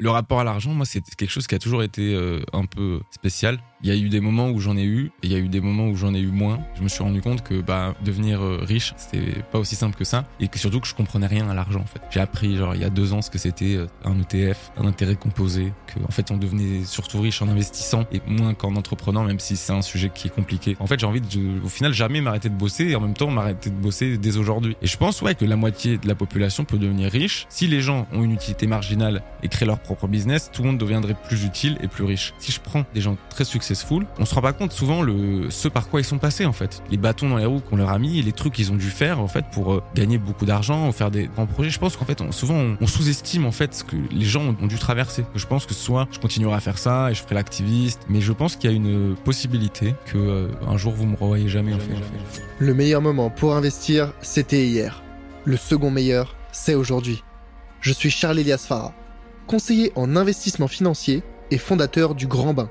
Le rapport à l'argent, moi, c'est quelque chose qui a toujours été euh, un peu spécial. Il y a eu des moments où j'en ai eu et il y a eu des moments où j'en ai eu moins. Je me suis rendu compte que bah, devenir euh, riche, c'était pas aussi simple que ça et que surtout que je comprenais rien à l'argent en fait. J'ai appris genre il y a deux ans ce que c'était euh, un ETF, un intérêt composé, que en fait on devenait surtout riche en investissant et moins qu'en entreprenant, même si c'est un sujet qui est compliqué. En fait, j'ai envie de, au final, jamais m'arrêter de bosser et en même temps m'arrêter de bosser dès aujourd'hui. Et je pense ouais que la moitié de la population peut devenir riche si les gens ont une utilité marginale et créent leur propre business. Tout le monde deviendrait plus utile et plus riche. Si je prends des gens très successful on se rend pas compte souvent le ce par quoi ils sont passés en fait. Les bâtons dans les roues qu'on leur a mis les trucs qu'ils ont dû faire en fait pour euh, gagner beaucoup d'argent ou faire des grands projets. Je pense qu'en fait souvent on, sous-estime en fait ce que les gens ont, dû traverser. Je pense que soit je continuerai à faire ça et je ferai l'activiste, mais je pense qu'il y a une possibilité que euh, un jour vous me revoyez jamais en fait. Le meilleur moment pour investir, c'était hier. Le second meilleur, c'est aujourd'hui. Je suis Charles Elias Farah, conseiller en investissement financier et fondateur du Grand Bain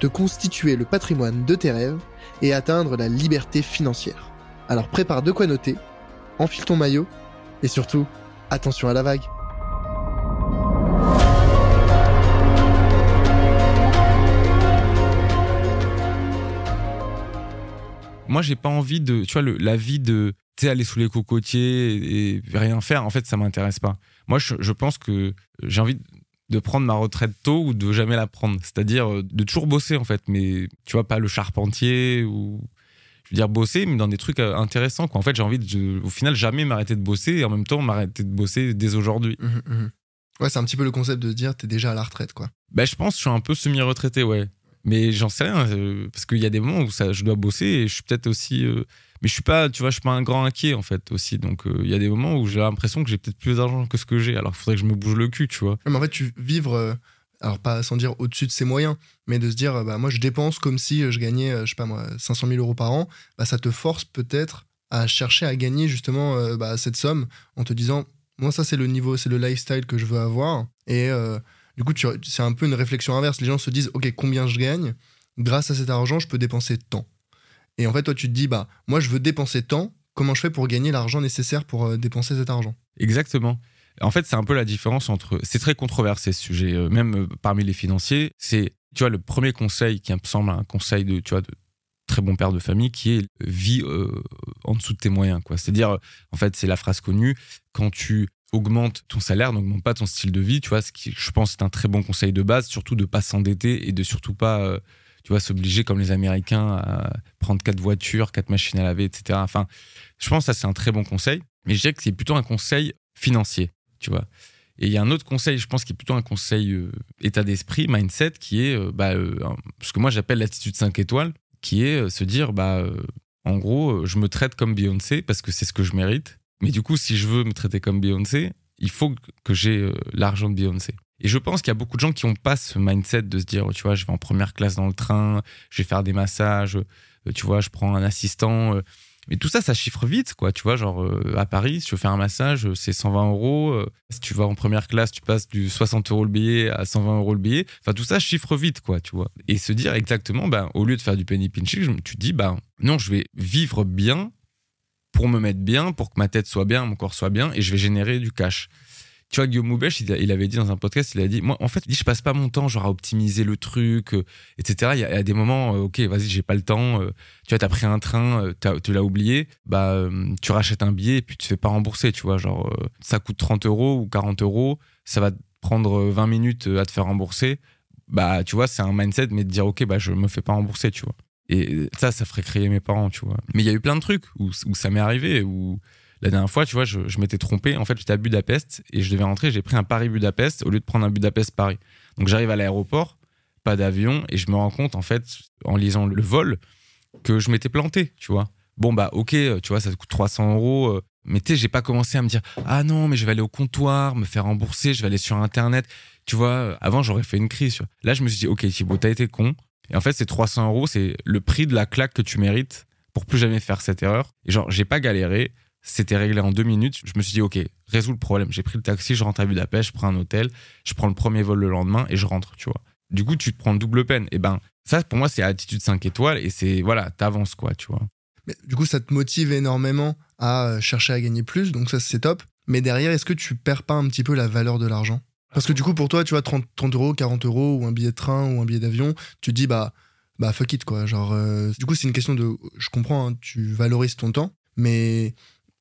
de constituer le patrimoine de tes rêves et atteindre la liberté financière. Alors prépare de quoi noter, enfile ton maillot et surtout, attention à la vague. Moi, j'ai pas envie de, tu vois, la vie de, tu aller sous les cocotiers et, rien faire. En fait, ça m'intéresse pas. Moi, je pense que j'ai envie de prendre ma retraite tôt ou de jamais la prendre. C'est-à-dire euh, de toujours bosser en fait, mais tu vois, pas le charpentier ou. Je veux dire bosser, mais dans des trucs euh, intéressants. Quoi. En fait, j'ai envie de, au final, jamais m'arrêter de bosser et en même temps m'arrêter de bosser dès aujourd'hui. Mmh, mmh. Ouais, c'est un petit peu le concept de dire t'es déjà à la retraite, quoi. Ben, je pense que je suis un peu semi-retraité, ouais. Mais j'en sais rien, euh, parce qu'il y a des moments où ça, je dois bosser et je suis peut-être aussi mais je suis pas tu vois je suis pas un grand inquiet en fait aussi. Donc euh, il y a des moments où j'ai l'impression que j'ai peut-être plus d'argent que ce que j'ai alors il faudrait que je me bouge le cul tu vois. Mais en fait tu vivre euh, alors pas sans dire au-dessus de ses moyens mais de se dire bah moi je dépense comme si euh, je gagnais je sais pas moi 500 000 euros par an bah ça te force peut-être à chercher à gagner justement bah, cette somme en te disant moi ça c'est le niveau c'est le lifestyle que je veux avoir. Et du coup c'est un peu une réflexion inverse. Les gens se disent ok combien je gagne? Grâce à cet argent je peux dépenser tant et en fait, toi, tu te dis, bah, moi, je veux dépenser tant, comment je fais pour gagner l'argent nécessaire pour euh, dépenser cet argent? Exactement. En fait, c'est un peu la différence entre. C'est très controversé ce sujet, euh, même euh, parmi les financiers. C'est, tu vois, le premier conseil qui me semble un conseil de, tu vois, de très bon père de famille, qui est vie en dessous de tes moyens, quoi. C'est-à-dire, en fait, c'est la phrase connue quand tu augmentes ton salaire, n'augmente pas ton style de vie, tu vois, ce qui, je pense, c'est un très bon conseil de base, surtout de pas s'endetter et de surtout pas tu vois, s'obliger comme les Américains à prendre quatre voitures, quatre machines à laver, etc. Enfin, je pense que ça, c'est un très bon conseil. Mais je dirais que c'est plutôt un conseil financier, tu vois. Et il y a un autre conseil, je pense, qui est plutôt un conseil euh, état d'esprit, mindset, qui est euh, bah, euh, ce que moi j'appelle l'attitude 5 étoiles, qui est se dire, bah, en gros, je me traite comme Beyoncé parce que c'est ce que je mérite. Mais du coup, si je veux me traiter comme Beyoncé, il faut que j'ai l'argent de Beyoncé. Et je pense qu'il y a beaucoup de gens qui n'ont pas ce mindset de se dire, tu vois, je vais en première classe dans le train, je vais faire des massages, euh, tu vois, je prends un assistant. Euh. Mais tout ça, ça chiffre vite, quoi. Tu vois, genre euh, à Paris, si tu veux faire un massage, c'est 120 euros. Si tu vas en première classe, tu passes du 60 euros le billet à 120 euros le billet. Enfin, tout ça chiffre vite, quoi, tu vois. Et se dire exactement, ben, au lieu de faire du penny pinching, tu dis, ben, non, je vais vivre bien pour me mettre bien, pour que ma tête soit bien, mon corps soit bien, et je vais générer du cash tu vois, Guillaume Moubèche, il, avait dit dans un podcast, il a dit, moi, en fait, je passe pas mon temps, genre, à optimiser le truc, euh, etc. Il y, a, des moments, euh, ok, vas-y, j'ai pas le temps. Euh, tu vois, t'as pris un train, tu l'as oublié, bah, tu rachètes un billet et puis tu te fais pas rembourser, tu vois, genre, ça coûte 30 euros ou 40 euros, ça va prendre 20 minutes à te faire rembourser. Bah, tu vois, c'est un mindset, mais de dire, ok, bah, je me fais pas rembourser, tu vois. Et ça, ça ferait crier mes parents, tu vois. Mais il y a eu plein de trucs où, où ça m'est arrivé, où la dernière fois, tu vois, je, m'étais trompé. En fait, j'étais à Budapest et je devais rentrer. J'ai pris un Paris-Budapest au lieu de prendre un Budapest-Paris. Donc, j'arrive à l'aéroport, pas d'avion, et je me rends compte, en fait, en lisant le vol, que je m'étais planté, tu vois. Bon, bah, ok, tu vois, ça coûte 300 euros. Euh, Mais tu sais, j'ai pas commencé à me dire ah non, mais je vais aller au comptoir, me faire rembourser, je vais aller sur internet. Tu vois, avant j'aurais fait une crise. Là, je me suis dit ok Thibaut, t'as été con. Et en fait, ces 300 euros, c'est le prix de la claque que tu mérites pour plus jamais faire cette erreur. Et genre, j'ai pas galéré. C'était réglé en deux minutes. Je me suis dit, OK, résous le problème. J'ai pris le taxi, je rentre à Budapest, je prends un hôtel, je prends le premier vol le lendemain et je rentre, tu vois. Du coup, tu te prends double peine. Et ben, ça, pour moi, c'est attitude 5 étoiles et c'est, voilà, t'avances, quoi, tu vois. Mais du coup, ça te motive énormément à euh, chercher à gagner plus, donc ça, c'est top. Mais derrière, est-ce que tu perds pas un petit peu la valeur de l'argent? Parce que du coup, pour toi, tu vois, 30, 30 euros, 40 euros, ou un billet de train, ou un billet d'avion, tu te dis, bah, bah fuck it, quoi. Genre, euh, du coup, c'est une question de. Je comprends, hein, tu valorises ton temps, mais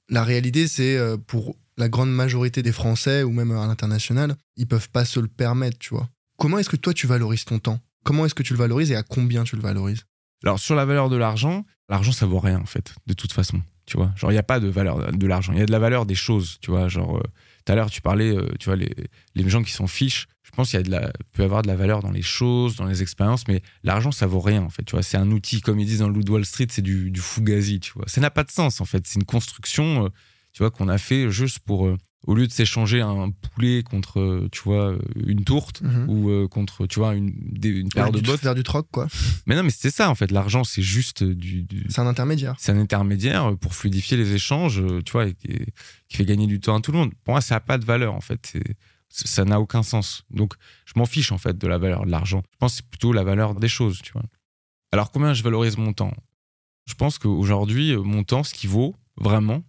la réalité, c'est euh, pour la grande majorité des Français, ou même à l'international, ils peuvent pas se le permettre, tu vois. Comment est-ce que toi, tu valorises ton temps? Comment est-ce que tu le valorises et à combien tu le valorises? Alors, sur la valeur de l'argent, l'argent, ça vaut rien, en fait, de toute façon. Tu vois, genre, il n'y a pas de valeur de l'argent. Il y a de la valeur des choses, tu vois. Genre, euh, tout à l'heure, tu parlais, euh, tu vois, les, les gens qui sont fiches. Je pense qu'il y a de la, peut y avoir de la valeur dans les choses, dans les expériences, mais l'argent, ça vaut rien, en fait. Tu vois, c'est un outil, comme ils disent dans le Wall Street, c'est du, du tu vois. Ça n'a pas de sens, en fait. C'est une construction, euh, tu vois, qu'on a fait juste pour au lieu de s'échanger un poulet contre, tu vois, une tourte Mhm. ou euh, contre, tu vois, une, des- une paire de bottes. Faire du troc, quoi. Mais non, mais c'est ça en fait. L'argent, c'est juste du, du- C'est un intermédiaire. c'est un intermédiaire pour fluidifier les échanges, tu vois, et qui, qui fait gagner du temps à tout le monde. Pour moi, ça n'a pas de valeur en fait. Ça n'a aucun sens. Donc, je m'en fiche en fait de la valeur de l'argent. Je pense que c'est plutôt la valeur des choses, tu vois. Alors, combien je valorise mon temps? Je pense qu'aujourd'hui, mon temps, ce qui vaut vraiment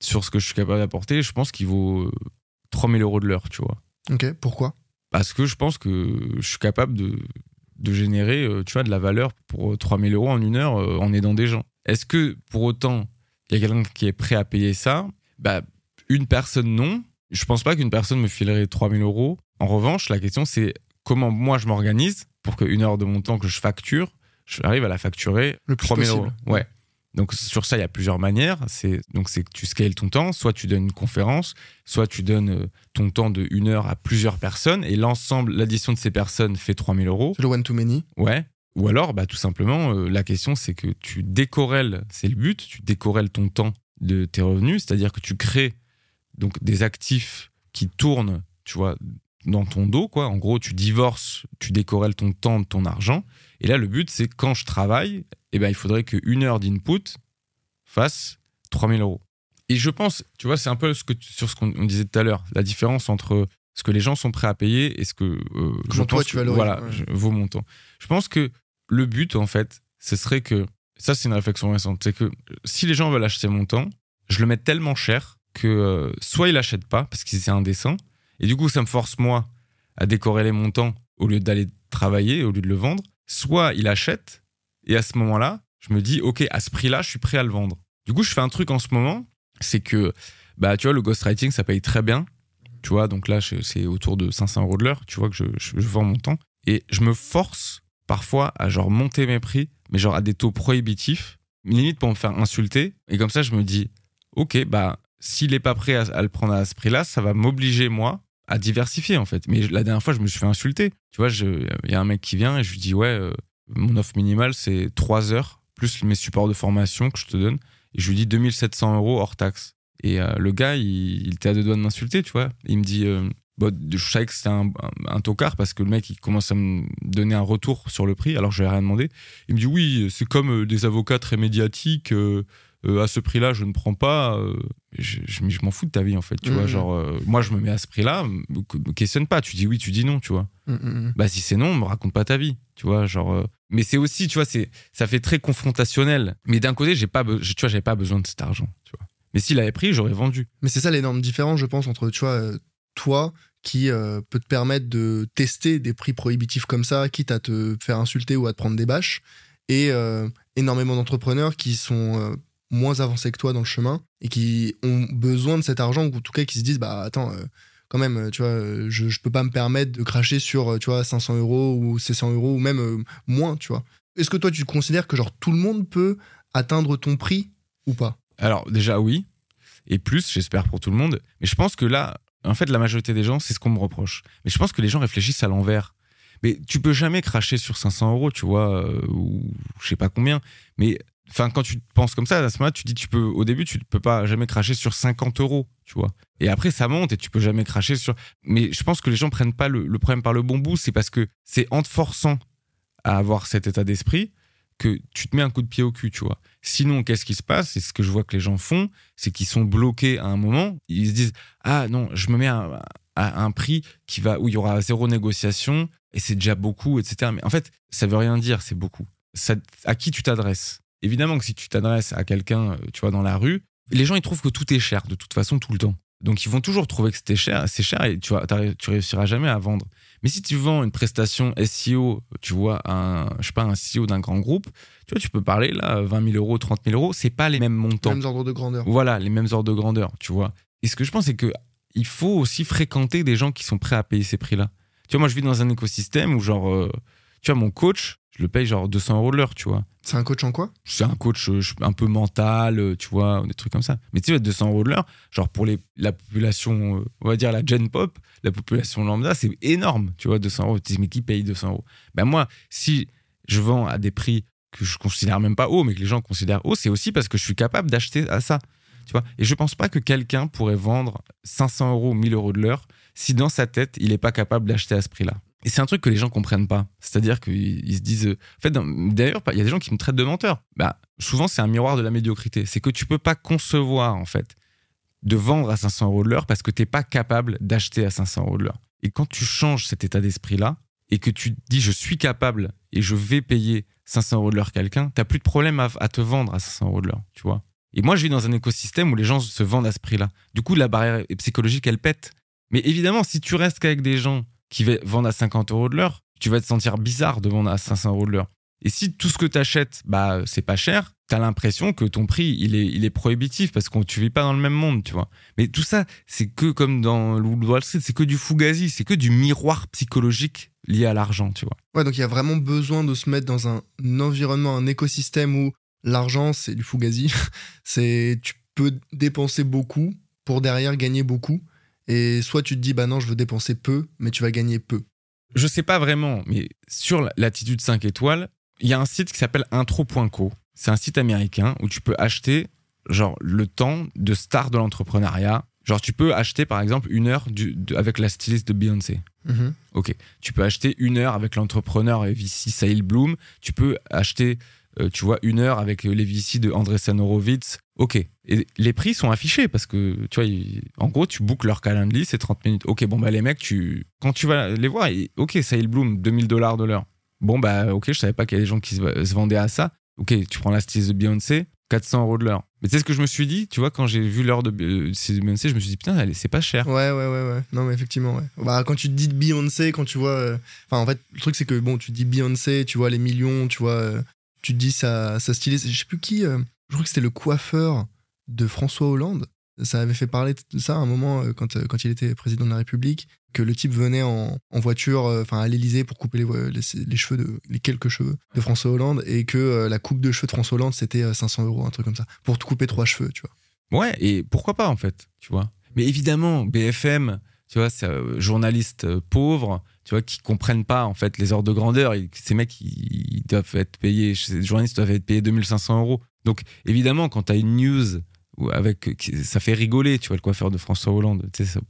sur ce que je suis capable d'apporter, je pense qu'il vaut euh, 3000 euros de l'heure, tu vois. Ok, pourquoi? Parce que je pense que je suis capable de, de générer, euh, tu vois, de la valeur pour euh, 3000 euros en une heure euh, en aidant des gens. Est-ce que pour autant, il y a quelqu'un qui est prêt à payer ça? Bah, Une personne, non. Je pense pas qu'une personne me filerait 3000 euros. En revanche, la question, c'est comment moi je m'organise pour qu'une heure de mon temps que je facture, j'arrive à la facturer Le plus 3000 possible. euros. Ouais. Donc sur ça, il y a plusieurs manières. C'est donc c'est que tu scales ton temps. Soit tu donnes une conférence, soit tu donnes euh, ton temps de une heure à plusieurs personnes et l'ensemble, l'addition de ces personnes fait 3000 euros. C'est le one to many. Ouais. Ou alors, bah, tout simplement, euh, la question, c'est que tu décorrèles, c'est le but, tu décorrèles ton temps de tes revenus, c'est-à-dire que tu crées donc des actifs qui tournent, tu vois, dans ton dos, quoi. En gros, tu divorces, tu décorrèles ton temps de ton argent. Et là, le but, c'est quand je travaille, eh ben, il faudrait qu'une heure d'input fasse 3000 euros. Et je pense, tu vois, c'est un peu ce que tu- sur ce qu'on on disait tout à l'heure, la différence entre ce que les gens sont prêts à payer et ce que euh, je toi, pense tu que- voilà, ouais. je- vaut mon temps. Je pense que le but, en fait, ce serait que ça, c'est une réflexion récente, c'est que si les gens veulent acheter mon temps, je le mets tellement cher que euh, soit ils l'achètent pas parce que c'est indécent, et du coup, ça me force moi à décorréler mon temps au lieu d'aller travailler, au lieu de le vendre, soit il achète et à ce moment-là, je me dis, ok, à ce prix-là, je suis prêt à le vendre. Du coup, je fais un truc en ce moment, c'est que, bah, tu vois, le ghostwriting, ça paye très bien. Tu vois, donc là, c'est autour de 500 euros de l'heure, tu vois, que je, je- vends mon temps. Et je me force parfois à genre monter mes prix, mais genre à des taux prohibitifs, limite pour me faire insulter. Et comme ça, je me dis, ok, bah, s'il est pas prêt à le prendre à ce prix-là, ça va m'obliger, moi, à diversifier, en fait. Mais la dernière fois, je me suis fait insulter. Tu vois, il y a un mec qui vient et je lui dis, ouais, euh, mon offre minimale, c'est 3 heures, plus mes supports de formation que je te donne. Et je lui dis 2700 euros hors taxe. Et euh, le gars, il, il était à deux doigts de m'insulter, tu vois. Il me dit, euh, bah, je savais que c'était un, tocard parce que le mec, il commence à me donner un retour sur le prix, alors je lui ai rien demandé. Il me dit, oui, c'est comme des avocats très médiatiques. Euh, à ce prix-là, je ne prends pas. euh, je je, je m'en fous de ta vie, en fait. Tu vois, Mhm. genre, euh, moi, je me mets à ce prix-là, me, questionne pas. Tu dis oui, tu dis non, tu vois Mm, mm, mm. bah si c'est non, me raconte pas ta vie, tu vois, genre. euh, Mais c'est aussi, tu vois, c'est ça fait très confrontationnel. Mais d'un côté, j'ai pas, tu vois, j'avais pas besoin de cet argent, tu vois. Mais s'il avait pris, j'aurais vendu. Mais c'est ça l'énorme différence, je pense, entre tu vois, euh, toi qui euh, peut te permettre de tester des prix prohibitifs comme ça, quitte à te faire insulter ou à te prendre des bâches, et euh, énormément d'entrepreneurs qui sont euh, moins avancés que toi dans le chemin et qui ont besoin de cet argent, ou en tout cas qui se disent bah attends, euh, quand même, euh, tu vois, euh, je, je peux pas me permettre de cracher sur tu vois 500 euros ou 600 euros ou même moins, tu vois. Est-ce que toi tu considères que genre tout le monde peut atteindre ton prix ou pas? Alors déjà oui, et plus, j'espère pour tout le monde. Mais je pense que là, en fait, la majorité des gens, c'est ce qu'on me reproche. Mais je pense que les gens réfléchissent à l'envers. Mais tu peux jamais cracher sur 500 euros, tu vois, ou je sais pas combien. Mais Enfin, quand tu penses comme ça, à ce moment-là, tu dis, tu peux, au début, tu ne peux pas jamais cracher sur 50 euros, tu vois. Et après, ça monte et tu peux jamais cracher sur. Mais je pense que les gens prennent pas le, problème par le bon bout. C'est parce que c'est en te forçant à avoir cet état d'esprit que tu te mets un coup de pied au cul, tu vois. Sinon, qu'est-ce qui se passe? Et ce que je vois que les gens font, c'est qu'ils sont bloqués à un moment. Ils se disent Ah non, je me mets à, un prix qui va, où il y aura zéro négociation et c'est déjà beaucoup, etc. Mais en fait, ça veut rien dire, c'est beaucoup. À qui tu t'adresses? Évidemment que si tu t'adresses à quelqu'un, euh, tu vois, dans la rue, les gens, ils trouvent que tout est cher, de toute façon, tout le temps. Donc, ils vont toujours trouver que c'était cher, c'est cher et tu, vois, tu réussiras jamais à vendre. Mais si tu vends une prestation SEO, tu vois, un, je sais pas, un CEO d'un grand groupe, tu vois, tu peux parler là, 20 000 euros, 30 000 euros, c'est pas les mêmes montants. Les mêmes ordres de grandeur. Voilà, les mêmes ordres de grandeur, tu vois. Et ce que je pense, c'est que il faut aussi fréquenter des gens qui sont prêts à payer ces prix-là. Tu vois, moi, je vis dans un écosystème où, genre, euh, tu vois, mon coach, je le paye genre 200 euros de l'heure, tu vois. C'est un coach en quoi? C'est un coach euh, un peu mental, euh, tu vois, des trucs comme ça. Mais tu sais, 200 euros de l'heure, genre pour les, la population, on va dire la gen pop, la population lambda, c'est énorme, tu vois, 200 euros. Tu dis, mais qui paye 200 euros? Ben moi, si je vends à des prix que je considère même pas haut, mais que les gens considèrent haut, c'est aussi parce que je suis capable d'acheter à ça. Tu vois et je pense pas que quelqu'un pourrait vendre 500 euros ou 1000 euros de l'heure si dans sa tête, il n'est pas capable d'acheter à ce prix-là. Et c'est un truc que les gens comprennent pas. C'est-à-dire qu'ils se disent. En fait, d'ailleurs, il y a des gens qui me traitent de menteur. Bah, souvent, c'est un miroir de la médiocrité. C'est que tu peux pas concevoir, en fait, de vendre à 500 euros de l'heure parce que tu n'es pas capable d'acheter à 500 euros de l'heure. Et quand tu changes cet état d'esprit-là et que tu dis je suis capable et je vais payer 500 euros de l'heure quelqu'un, tu n'as plus de problème à, à, te vendre à 500 euros de l'heure, tu vois. Et moi, je vis dans un écosystème où les gens se vendent à ce prix-là. Du coup, la barrière psychologique, elle pète. Mais évidemment, si tu restes qu'avec des gens qui vendent à 50 euros de l'heure, tu vas te sentir bizarre de vendre à 500 euros de l'heure. Et si tout ce que tu achètes, bah, c'est pas cher, tu as l'impression que ton prix, il est, il est prohibitif parce que tu vis pas dans le même monde, tu vois. Mais tout ça, c'est que comme dans Wall Street, c'est que du fugazi, c'est que du miroir psychologique lié à l'argent, tu vois. Ouais, donc il y a vraiment besoin de se mettre dans un environnement, un écosystème où l'argent, c'est du fugazi. c'est, tu peux dépenser beaucoup pour derrière gagner beaucoup. Et soit tu te dis, bah non, je veux dépenser peu, mais tu vas gagner peu. Je sais pas vraiment, mais sur l'attitude 5 étoiles, il y a un site qui s'appelle intro.co. C'est un site américain où tu peux acheter genre le temps de star de l'entrepreneuriat. Genre tu peux acheter par exemple une heure avec la styliste de Beyoncé. Mm-hmm. Ok. Tu peux acheter une heure avec l'entrepreneur VC Sahil Bloom. Tu peux acheter euh, tu vois, une heure avec les VC de Andresen Horowitz. Ok. Et les prix sont affichés parce que, tu vois, en gros, tu bookes leur calendrier, c'est 30 minutes. Ok, bon, bah, les mecs, tu, quand tu vas les voir, ok, Sahil Bloom, 2000 dollars de l'heure. Bon, bah, ok, je savais pas qu'il y a des gens qui se, vendaient à ça. Ok, tu prends la styliste de Beyoncé, 400 euros de l'heure. Mais tu sais ce que je me suis dit, tu vois, quand j'ai vu l'heure de Beyoncé, je me suis dit, putain, c'est pas cher. Ouais, ouais, ouais, ouais. Non, mais effectivement, ouais. Bah, quand tu te dis Beyoncé, quand tu vois. Euh, enfin, en fait, le truc, c'est que, bon, tu dis Beyoncé, tu vois les millions, tu vois. Euh, tu te dis ça, ça stylise. Je sais plus qui, euh, je crois que c'était le coiffeur de François Hollande. Ça avait fait parler de ça à un moment euh, quand, euh, quand il était président de la République, que le type venait en, en voiture, enfin à l'Elysée pour couper les, les, cheveux de les quelques cheveux de François Hollande et que la coupe de cheveux de François Hollande c'était 500 euros, un truc comme ça, pour te couper trois cheveux, tu vois. Ouais, et pourquoi pas en fait, tu vois. Mais évidemment, BFM, tu vois, c'est un journaliste pauvre, tu vois, qui comprennent pas en fait les ordres de grandeur. ces mecs, ils, doivent être payés, ces journalistes doivent être payés 2500 euros. Donc évidemment, quand tu as une news avec, ça fait rigoler, tu vois, le coiffeur de François Hollande, tu sais, ça,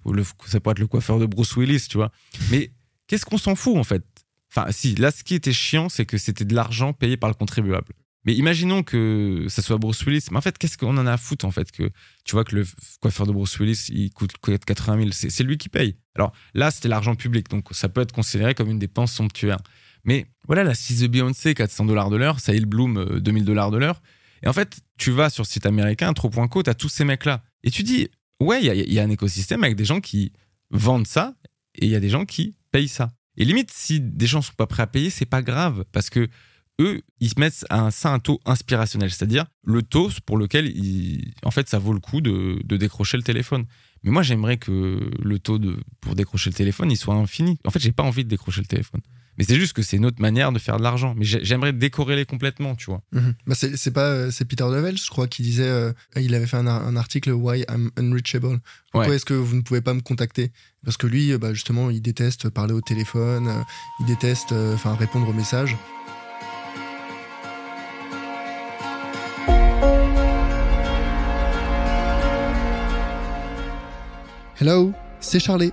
ça pourrait être le coiffeur de Bruce Willis, tu vois. Mais qu'est-ce qu'on s'en fout en fait? Enfin, si, là, ce qui était chiant, c'est que c'était de l'argent payé par le contribuable. Mais imaginons que ça soit Bruce Willis. Mais en fait, qu'est-ce qu'on en a à foutre en fait que tu vois que le coiffeur de Bruce Willis il coûte 80 000, c'est lui qui paye. Alors là, c'était l'argent public, donc ça peut être considéré comme une dépense somptuaire. Mais voilà, la 6 de Beyoncé, 400 dollars de l'heure, Sahil Bloom, 2000 dollars de l'heure. Et en fait, tu vas sur site américain, Trop.co, tu as tous ces mecs-là. Et tu dis, ouais, il y, a un écosystème avec des gens qui vendent ça et il y a des gens qui payent ça. Et limite, si des gens sont pas prêts à payer, c'est pas grave parce que eux, ils mettent un, ça un taux inspirationnel, c'est-à-dire le taux pour lequel, en fait, ça vaut le coup de, décrocher le téléphone. Mais moi, j'aimerais que le taux pour décrocher le téléphone, il soit infini. En fait, j'ai pas envie de décrocher le téléphone. Mais c'est juste que c'est notre manière de faire de l'argent. Mais j'aimerais décorréler complètement, tu vois. Mhm. Bah c'est pas euh, c'est Peter Devel, je crois, qui disait, euh, il avait fait un, article Why I'm Unreachable. Pourquoi est-ce que vous ne pouvez pas me contacter? Parce que lui, euh, bah, justement, il déteste parler au téléphone, il déteste, répondre aux messages. Hello, c'est Charlie.